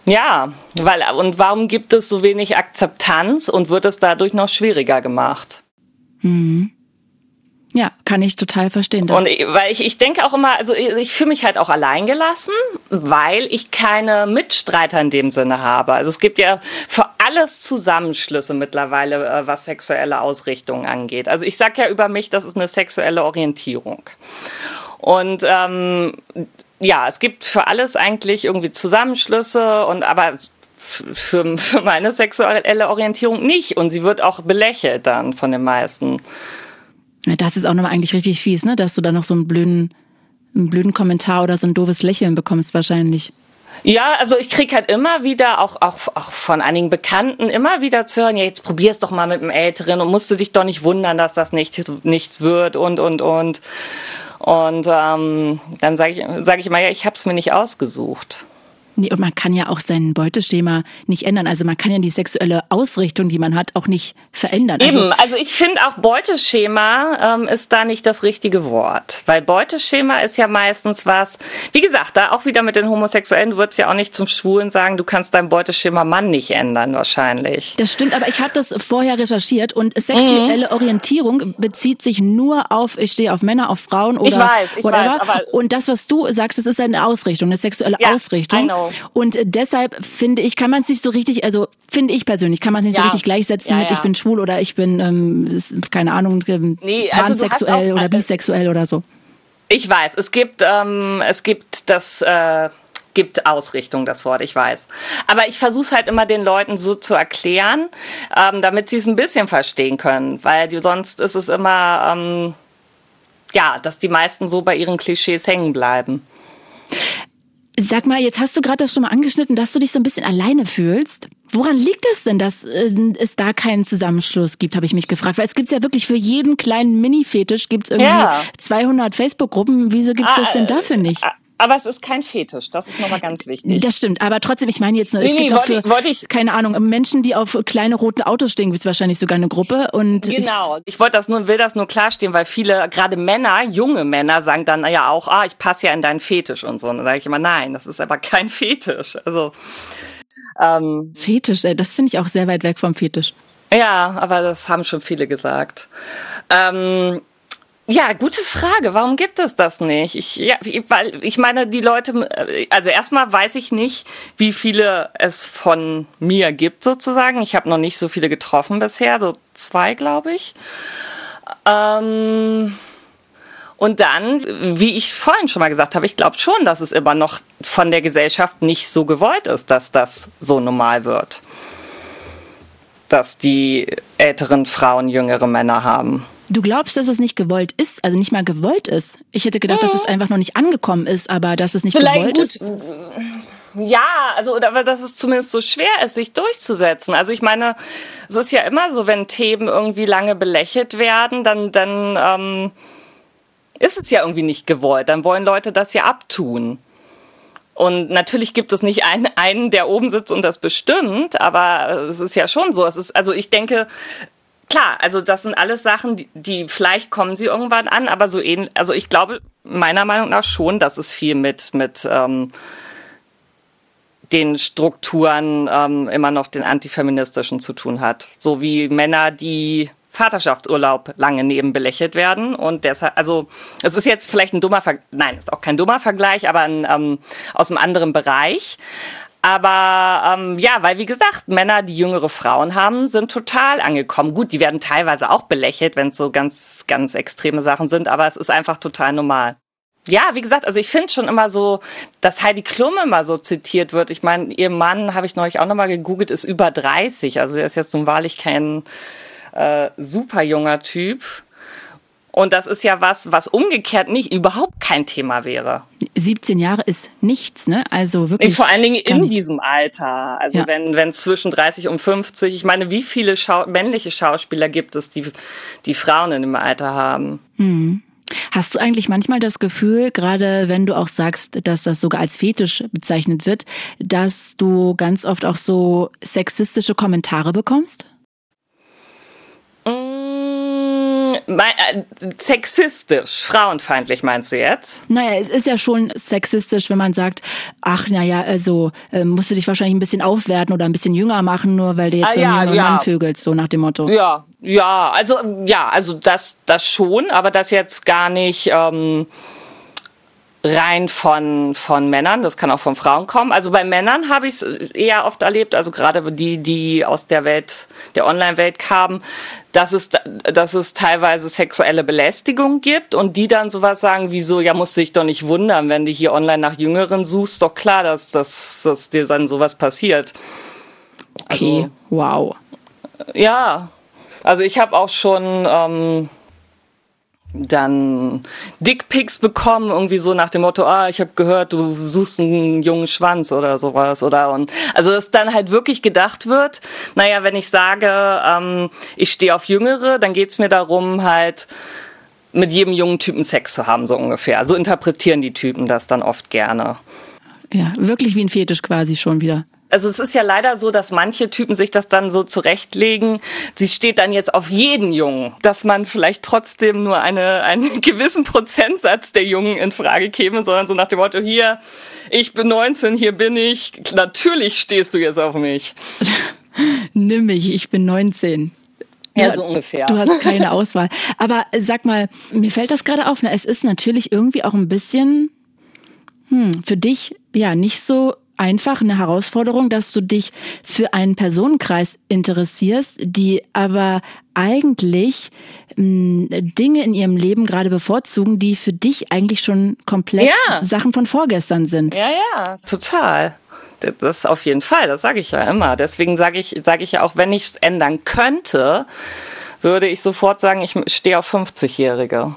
[SPEAKER 2] ja, weil und warum gibt es so wenig Akzeptanz und wird es dadurch noch schwieriger gemacht?
[SPEAKER 3] Mhm. Ja, kann ich total verstehen.
[SPEAKER 2] Und weil ich, ich denke auch immer, also ich, ich fühle mich halt auch alleingelassen, weil ich keine Mitstreiter in dem Sinne habe. Also es gibt ja für alles Zusammenschlüsse mittlerweile, äh, was sexuelle Ausrichtungen angeht. Also ich sage ja über mich, das ist eine sexuelle Orientierung. Und ähm, ja, es gibt für alles eigentlich irgendwie Zusammenschlüsse und aber für, für meine sexuelle Orientierung nicht. Und sie wird auch belächelt dann von den meisten.
[SPEAKER 3] Das ist auch nochmal eigentlich richtig fies, ne? Dass du da noch so einen blöden, einen blöden Kommentar oder so ein doofes Lächeln bekommst wahrscheinlich.
[SPEAKER 2] Ja, also ich krieg halt immer wieder, auch, auch, auch von einigen Bekannten, immer wieder zu hören, ja, jetzt probier's doch mal mit einem Älteren und musst du dich doch nicht wundern, dass das nicht, nichts wird und, und, und. Und ähm, dann sage ich, sag ich mal, ja, ich hab's mir nicht ausgesucht.
[SPEAKER 3] Nee, und man kann ja auch sein Beuteschema nicht ändern. Also man kann ja die sexuelle Ausrichtung, die man hat, auch nicht verändern.
[SPEAKER 2] Also Eben, also ich finde auch Beuteschema ähm, ist da nicht das richtige Wort. Weil Beuteschema ist ja meistens was, wie gesagt, da auch wieder mit den Homosexuellen, du würdest ja auch nicht zum Schwulen sagen, du kannst dein Beuteschema Mann nicht ändern wahrscheinlich.
[SPEAKER 3] Das stimmt, aber ich habe das vorher recherchiert und sexuelle mhm. Orientierung bezieht sich nur auf, ich stehe auf Männer, auf Frauen oder
[SPEAKER 2] ich weiß, ich
[SPEAKER 3] whatever.
[SPEAKER 2] Weiß, aber
[SPEAKER 3] und das, was du sagst, das ist eine Ausrichtung, eine sexuelle ja, Ausrichtung. Und deshalb finde ich, kann man es nicht so richtig, also finde ich persönlich, kann man es nicht ja. so richtig gleichsetzen ja, mit ich bin schwul oder ich bin, ähm, keine Ahnung, ähm, nee, also pansexuell oder bisexuell oder so.
[SPEAKER 2] Ich weiß, es gibt, ähm, es gibt das, äh, gibt Ausrichtung, das Wort, ich weiß. Aber ich versuche es halt immer den Leuten so zu erklären, ähm, damit sie es ein bisschen verstehen können, weil die, sonst ist es immer, ähm, ja, dass die meisten so bei ihren Klischees hängen bleiben.
[SPEAKER 3] Sag mal, jetzt hast du gerade das schon mal angeschnitten, dass du dich so ein bisschen alleine fühlst. Woran liegt es denn, dass äh, es da keinen Zusammenschluss gibt, habe ich mich gefragt. Weil es gibt ja wirklich für jeden kleinen Mini-Fetisch gibt es irgendwie ja. 200 Facebook-Gruppen. Wieso gibt es ah, das denn dafür nicht?
[SPEAKER 2] Aber es ist kein Fetisch, das ist nochmal ganz wichtig.
[SPEAKER 3] Das stimmt, aber trotzdem, ich meine jetzt nur, es nee, gibt nee, auch für, wollte ich, keine Ahnung, Menschen, die auf kleine rote Autos stehen, gibt es wahrscheinlich sogar eine Gruppe. Und
[SPEAKER 2] genau, ich wollte das nur, will das nur klarstehen, weil viele, gerade Männer, junge Männer, sagen dann ja auch, ah, ich passe ja in deinen Fetisch und so. Und dann sage ich immer, nein, das ist aber kein Fetisch. Also
[SPEAKER 3] ähm, Fetisch, ey, das finde ich auch sehr weit weg vom Fetisch.
[SPEAKER 2] Ja, aber das haben schon viele gesagt. Ähm, ja, gute Frage. Warum gibt es das nicht? Ich, ja, weil ich meine, die Leute, also erstmal weiß ich nicht, wie viele es von mir gibt sozusagen. Ich habe noch nicht so viele getroffen bisher, so zwei, glaube ich. Ähm, und dann, wie ich vorhin schon mal gesagt habe, ich glaube schon, dass es immer noch von der Gesellschaft nicht so gewollt ist, dass das so normal wird. Dass die älteren Frauen jüngere Männer haben.
[SPEAKER 3] Du glaubst, dass es nicht gewollt ist, also nicht mal gewollt ist. Ich hätte gedacht, dass es einfach noch nicht angekommen ist, aber dass es nicht Vielleicht gewollt gut. ist.
[SPEAKER 2] Ja, also aber dass es zumindest so schwer ist, sich durchzusetzen. Also ich meine, es ist ja immer so, wenn Themen irgendwie lange belächelt werden, dann dann ähm, ist es ja irgendwie nicht gewollt. Dann wollen Leute das ja abtun. Und natürlich gibt es nicht einen, einen, der oben sitzt und das bestimmt, aber es ist ja schon so. Es ist, also ich denke, klar, also das sind alles Sachen, die, die vielleicht kommen sie irgendwann an, aber so ähnlich, also ich glaube meiner Meinung nach schon, dass es viel mit, mit ähm, den Strukturen ähm, immer noch den antifeministischen zu tun hat. So wie Männer, die Vaterschaftsurlaub lange neben belächelt werden und deshalb, also es ist jetzt vielleicht ein dummer Vergleich, nein, ist auch kein dummer Vergleich, aber ein, ähm, aus einem anderen Bereich. Aber ähm, ja, weil wie gesagt, Männer, die jüngere Frauen haben, sind total angekommen. Gut, die werden teilweise auch belächelt, wenn es so ganz, ganz extreme Sachen sind, aber es ist einfach total normal. Ja, wie gesagt, also ich finde schon immer so, dass Heidi Klum immer so zitiert wird. Ich meine, ihr Mann, habe ich neulich auch nochmal gegoogelt, ist über 30. Also er ist jetzt nun wahrlich kein äh, super junger Typ. Und das ist ja was, was umgekehrt nicht überhaupt kein Thema wäre.
[SPEAKER 3] 17 Jahre ist nichts, ne? Also wirklich.
[SPEAKER 2] Vor allen Dingen in diesem Alter. Also ja. wenn, wenn zwischen 30 und 50, ich meine, wie viele Schau männliche Schauspieler gibt es, die, die Frauen in dem Alter haben?
[SPEAKER 3] Hm. Hast du eigentlich manchmal das Gefühl, gerade wenn du auch sagst, dass das sogar als Fetisch bezeichnet wird, dass du ganz oft auch so sexistische Kommentare bekommst?
[SPEAKER 2] Äh, sexistisch, frauenfeindlich meinst du jetzt?
[SPEAKER 3] Naja, es ist ja schon sexistisch, wenn man sagt, ach naja, also äh, musst du dich wahrscheinlich ein bisschen aufwerten oder ein bisschen jünger machen, nur weil du jetzt ah, so einen ja, jüngeren ja. Mann vögelst, so nach dem Motto.
[SPEAKER 2] Ja, ja, also ja, also das, das schon, aber das jetzt gar nicht. Ähm, rein von, von Männern, das kann auch von Frauen kommen. Also bei Männern habe ich es eher oft erlebt, also gerade die, die aus der Welt, der Online-Welt kamen, dass es, dass es teilweise sexuelle Belästigung gibt und die dann sowas sagen wie so, ja, musst dich doch nicht wundern, wenn du hier online nach Jüngeren suchst, doch klar, dass, dass, dass dir dann sowas passiert.
[SPEAKER 3] Okay, also, wow.
[SPEAKER 2] Ja, also ich habe auch schon... Ähm, dann Dickpics bekommen, irgendwie so nach dem Motto, ah, ich habe gehört, du suchst einen jungen Schwanz oder sowas oder und also dass dann halt wirklich gedacht wird, naja, wenn ich sage, ähm, ich stehe auf Jüngere, dann geht's mir darum, halt mit jedem jungen Typen Sex zu haben, so ungefähr. So interpretieren die Typen das dann oft gerne.
[SPEAKER 3] Ja, wirklich wie ein Fetisch quasi schon wieder
[SPEAKER 2] also es ist ja leider so, dass manche Typen sich das dann so zurechtlegen. Sie steht dann jetzt auf jeden Jungen, dass man vielleicht trotzdem nur eine, einen gewissen Prozentsatz der Jungen in Frage käme, sondern so nach dem Motto, hier, ich bin 19, hier bin ich, natürlich stehst du jetzt auf mich.
[SPEAKER 3] Nimm mich, ich bin 19.
[SPEAKER 2] Ja, ja, so ungefähr.
[SPEAKER 3] Du hast keine Auswahl. Aber sag mal, mir fällt das gerade auf, ne? es ist natürlich irgendwie auch ein bisschen hm, für dich ja nicht so einfach eine Herausforderung, dass du dich für einen Personenkreis interessierst, die aber eigentlich mh, hm, Dinge in ihrem Leben gerade bevorzugen, die für dich eigentlich schon komplett ja. Sachen von vorgestern sind.
[SPEAKER 2] Ja, ja, total. Das auf jeden Fall, das sage ich ja immer. Deswegen sage ich, sage ich ja auch, wenn ich es ändern könnte, würde ich sofort sagen, ich stehe auf 50-Jährige.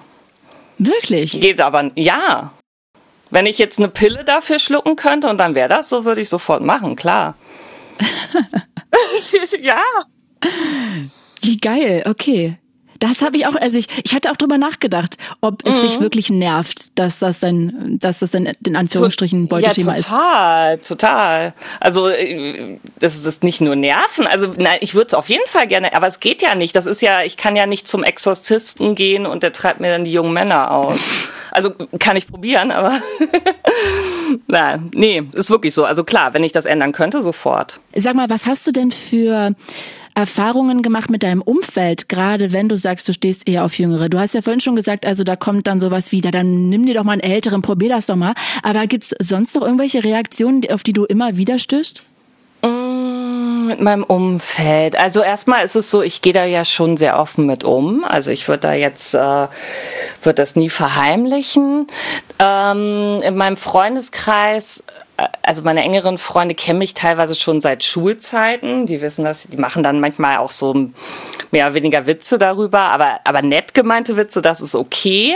[SPEAKER 3] Wirklich?
[SPEAKER 2] Geht aber, ja. Wenn ich jetzt eine Pille dafür schlucken könnte und dann wäre das so, würde ich sofort machen, klar. ja.
[SPEAKER 3] Wie geil, okay. Das habe ich auch, also ich, ich hatte auch drüber nachgedacht, ob es mhm. dich wirklich nervt, dass das dann, dass das dann in Anführungsstrichen Beutethema
[SPEAKER 2] ist. Ja, total, ist. total. Also äh, das ist nicht nur Nerven. Also nein, ich würde es auf jeden Fall gerne, aber es geht ja nicht. Das ist ja, ich kann ja nicht zum Exorzisten gehen und der treibt mir dann die jungen Männer aus. Also kann ich probieren, aber nein, nee, ist wirklich so. Also klar, wenn ich das ändern könnte, sofort.
[SPEAKER 3] Sag mal, was hast du denn für Erfahrungen gemacht mit deinem Umfeld, gerade wenn du sagst, du stehst eher auf Jüngere? Du hast ja vorhin schon gesagt, also da kommt dann sowas wieder, dann nimm dir doch mal einen Älteren, probier das doch mal. Aber gibt's sonst noch irgendwelche Reaktionen, auf die du immer wieder stößt?
[SPEAKER 2] Mit meinem Umfeld. Also erstmal ist es so, ich gehe da ja schon sehr offen mit um. Also ich würde da jetzt, äh, würde das nie verheimlichen. Ähm, in meinem Freundeskreis also meine engeren Freunde kennen mich teilweise schon seit Schulzeiten. Die wissen das, die machen dann manchmal auch so mehr oder weniger Witze darüber, aber, aber nett gemeinte Witze, das ist okay.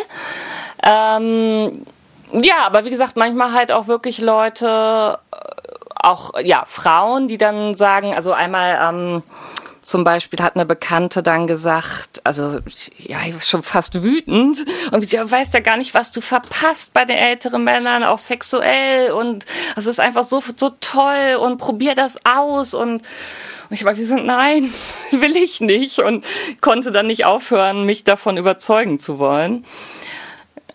[SPEAKER 2] Ähm, ja, aber wie gesagt, manchmal halt auch wirklich Leute, äh, auch ja, Frauen, die dann sagen, also einmal ähm, zum Beispiel hat eine Bekannte dann gesagt, also ja, ich war schon fast wütend und sie weiß ja gar nicht, was du verpasst bei den älteren Männern, auch sexuell und es ist einfach so, so toll und probier das aus und und ich war wie gesagt, nein, will ich nicht und konnte dann nicht aufhören, mich davon überzeugen zu wollen.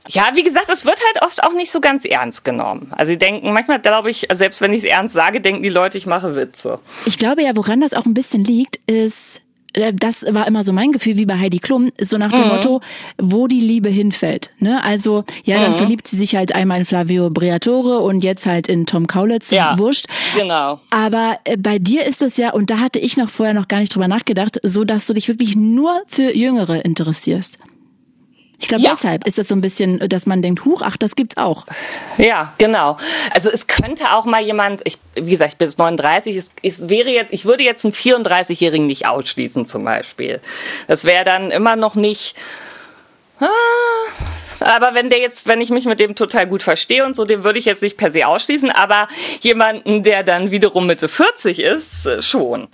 [SPEAKER 2] Ja, wie gesagt, es wird halt oft auch nicht so ganz ernst genommen. Also sie denken, manchmal glaube ich, selbst wenn ich es ernst sage, denken die Leute, ich mache Witze.
[SPEAKER 3] Ich glaube ja, woran das auch ein bisschen liegt, ist, äh, das war immer so mein Gefühl wie bei Heidi Klum, so nach dem mhm. Motto, wo die Liebe hinfällt. Ne? Also, ja, dann mhm. verliebt sie sich halt einmal in Flavio Briatore und jetzt halt in Tom Kaulitz. Ja, wurscht.
[SPEAKER 2] Genau.
[SPEAKER 3] Aber äh, bei dir ist es ja, und da hatte ich noch vorher noch gar nicht drüber nachgedacht, so dass du dich wirklich nur für Jüngere interessierst. Ich glaube, ja. deshalb ist das so ein bisschen, dass man denkt, huch, ach, das gibt's auch.
[SPEAKER 2] Ja, genau. Also es könnte auch mal jemand, ich, wie gesagt, ich bin jetzt 39, es, es wäre jetzt, ich würde jetzt einen 34-Jährigen nicht ausschließen zum Beispiel. Das wäre dann immer noch nicht, ah, aber wenn der jetzt, wenn ich mich mit dem total gut verstehe und so, den würde ich jetzt nicht per se ausschließen, aber jemanden, der dann wiederum Mitte 40 ist, äh, schon.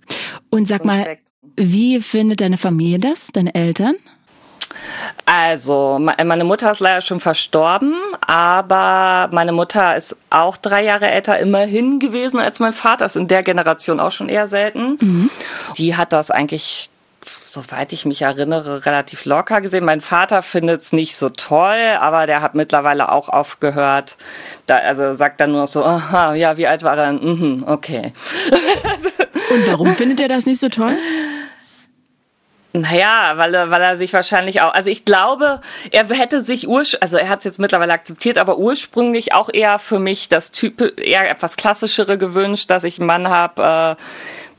[SPEAKER 3] Und sag mal, wie findet deine Familie das, deine Eltern?
[SPEAKER 2] Also, meine Mutter ist leider schon verstorben, aber meine Mutter ist auch drei Jahre älter immerhin gewesen als mein Vater. ist in der Generation auch schon eher selten. Mhm. Die hat das eigentlich soweit ich mich erinnere, relativ locker gesehen. Mein Vater findet es nicht so toll, aber der hat mittlerweile auch aufgehört. Da, also sagt dann nur so, aha, ja, wie alt war er? Mhm, okay.
[SPEAKER 3] Und warum findet er das nicht so toll?
[SPEAKER 2] Naja, weil er, weil er sich wahrscheinlich auch, also ich glaube, er hätte sich ursprünglich, also er hat es jetzt mittlerweile akzeptiert, aber ursprünglich auch eher für mich das Typ, eher etwas klassischere gewünscht, dass ich einen Mann habe, äh,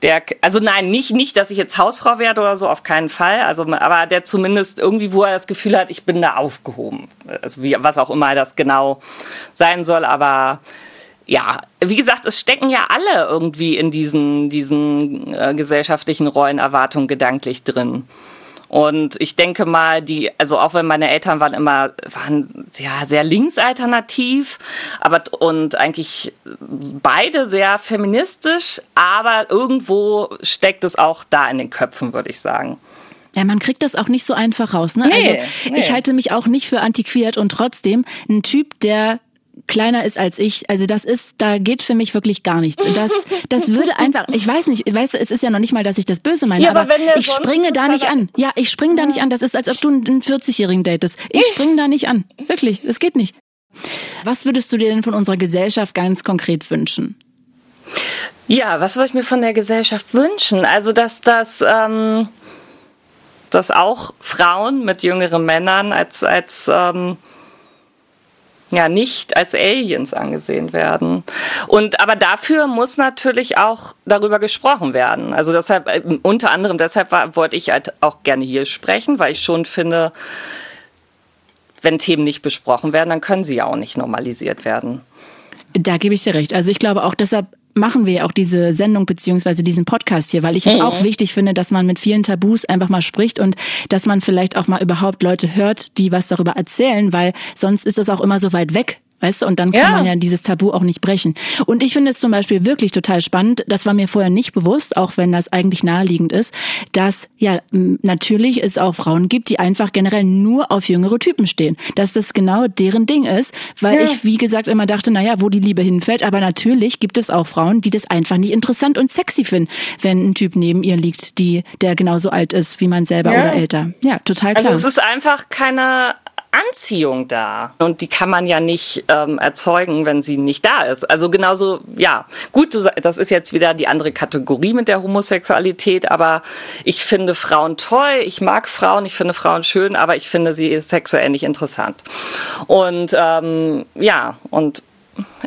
[SPEAKER 2] der, also nein, nicht, nicht, dass ich jetzt Hausfrau werde oder so, auf keinen Fall, also, aber der zumindest irgendwie, wo er das Gefühl hat, ich bin da aufgehoben. Also wie, was auch immer das genau sein soll, aber ja, wie gesagt, es stecken ja alle irgendwie in diesen, diesen äh, gesellschaftlichen Rollenerwartungen gedanklich drin. Und ich denke mal, die, also auch wenn meine Eltern waren immer, waren ja sehr linksalternativ, aber und eigentlich beide sehr feministisch, aber irgendwo steckt es auch da in den Köpfen, würde ich sagen.
[SPEAKER 3] Ja, man kriegt das auch nicht so einfach raus. Ne? Nee, also nee. ich halte mich auch nicht für antiquiert und trotzdem ein Typ, der kleiner ist als ich. Also das ist, da geht für mich wirklich gar nichts. Das, das würde einfach, ich weiß nicht, weißt du, es ist ja noch nicht mal, dass ich das böse meine, ja, aber, aber ich springe da nicht an. Ja, ich springe da nicht an. Das ist, als ob du einen 40-Jährigen datest. Ich springe da nicht an. Wirklich, das geht nicht. Was würdest du dir denn von unserer Gesellschaft ganz konkret wünschen?
[SPEAKER 2] Ja, was würde ich mir von der Gesellschaft wünschen? Also, dass das, ähm, dass auch Frauen mit jüngeren Männern als, als ähm, ja nicht als Aliens angesehen werden. Und aber dafür muss natürlich auch darüber gesprochen werden. Also deshalb äh, unter anderem deshalb war, wollte ich halt auch gerne hier sprechen, weil ich schon finde, wenn Themen nicht besprochen werden, dann können sie ja auch nicht normalisiert werden.
[SPEAKER 3] Da gebe ich dir recht. Also ich glaube auch deshalb machen wir auch diese Sendung beziehungsweise diesen Podcast hier, weil ich es mhm. auch wichtig finde, dass man mit vielen Tabus einfach mal spricht und dass man vielleicht auch mal überhaupt Leute hört, die was darüber erzählen, weil sonst ist das auch immer so weit weg Weißt du, und dann kann ja. man ja dieses Tabu auch nicht brechen. Und ich finde es zum Beispiel wirklich total spannend, das war mir vorher nicht bewusst, auch wenn das eigentlich naheliegend ist, dass ja natürlich es auch Frauen gibt, die einfach generell nur auf jüngere Typen stehen. Dass das genau deren Ding ist, weil ja. ich, wie gesagt, immer dachte, naja, wo die Liebe hinfällt, aber natürlich gibt es auch Frauen, die das einfach nicht interessant und sexy finden, wenn ein Typ neben ihr liegt, die, der genauso alt ist wie man selber ja. oder älter. Ja, total klar.
[SPEAKER 2] Also es ist einfach keine Anziehung da. Und die kann man ja nicht ähm, erzeugen, wenn sie nicht da ist. Also genauso, ja, gut, das ist jetzt wieder die andere Kategorie mit der Homosexualität, aber ich finde Frauen toll, ich mag Frauen, ich finde Frauen schön, aber ich finde sie sexuell nicht interessant. Und ähm, ja, und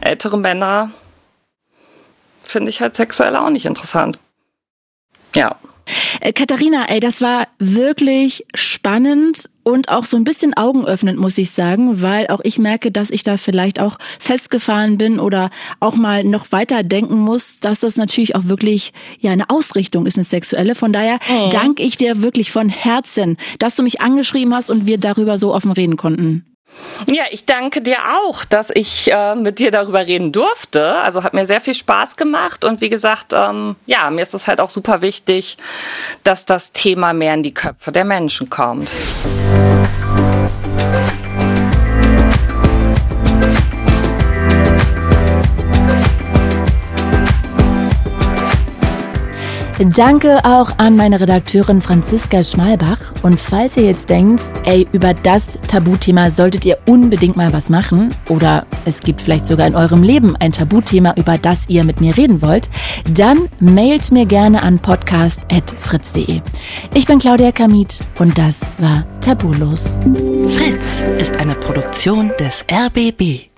[SPEAKER 2] ältere Männer finde ich halt sexuell auch nicht interessant. Ja.
[SPEAKER 3] Äh, Katharina, ey, das war wirklich spannend und auch so ein bisschen augenöffnend, muss ich sagen, weil auch ich merke, dass ich da vielleicht auch festgefahren bin oder auch mal noch weiter denken muss, dass das natürlich auch wirklich ja eine Ausrichtung ist, eine sexuelle. Von daher mhm. danke ich dir wirklich von Herzen, dass du mich angeschrieben hast und wir darüber so offen reden konnten.
[SPEAKER 2] Ja, ich danke dir auch, dass ich äh, mit dir darüber reden durfte. Also hat mir sehr viel Spaß gemacht und wie gesagt, ähm, ja, mir ist es halt auch super wichtig, dass das Thema mehr in die Köpfe der Menschen kommt.
[SPEAKER 3] Danke auch an meine Redakteurin Franziska Schmalbach. Und falls ihr jetzt denkt, ey, über das Tabuthema solltet ihr unbedingt mal was machen, oder es gibt vielleicht sogar in eurem Leben ein Tabuthema, über das ihr mit mir reden wollt, dann mailt mir gerne an podcast.fritz.de. Ich bin Claudia Kamit und das war Tabulos.
[SPEAKER 1] Fritz ist eine Produktion des RBB.